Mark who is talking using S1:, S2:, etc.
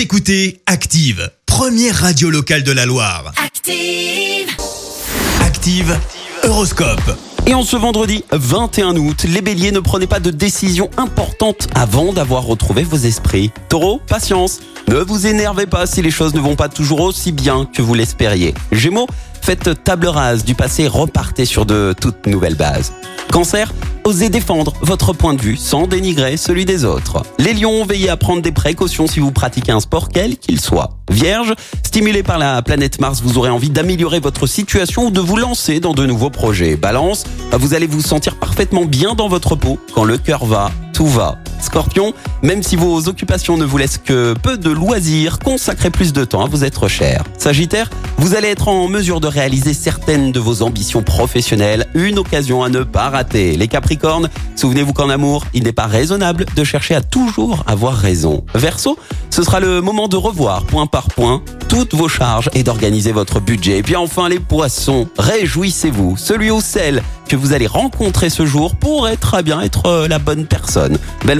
S1: Vous écoutez Active, première radio locale de la Loire.
S2: Active.
S1: Active, Horoscope.
S3: Et en ce vendredi 21 août, les béliers ne prenez pas de décision importante avant d'avoir retrouvé vos esprits. Taureau, patience. Ne vous énervez pas si les choses ne vont pas toujours aussi bien que vous l'espériez. Gémeaux, faites table rase du passé, repartez sur de toutes nouvelles bases. Cancer, osez défendre votre point de vue sans dénigrer celui des autres. Les lions, veillez à prendre des précautions si vous pratiquez un sport quel qu'il soit. Vierge, stimulé par la planète Mars, vous aurez envie d'améliorer votre situation ou de vous lancer dans de nouveaux projets. Balance, vous allez vous sentir parfaitement bien dans votre peau. Quand le cœur va, tout va. Scorpion, même si vos occupations ne vous laissent que peu de loisirs, consacrez plus de temps à vous être cher. Sagittaire, vous allez être en mesure de réaliser certaines de vos ambitions professionnelles, une occasion à ne pas rater. Les Capricornes, souvenez-vous qu'en amour, il n'est pas raisonnable de chercher à toujours avoir raison. Verseau, ce sera le moment de revoir point par point toutes vos charges et d'organiser votre budget. Et puis enfin les poissons, réjouissez-vous, celui ou celle que vous allez rencontrer ce jour pourrait très bien être euh, la bonne personne. Belle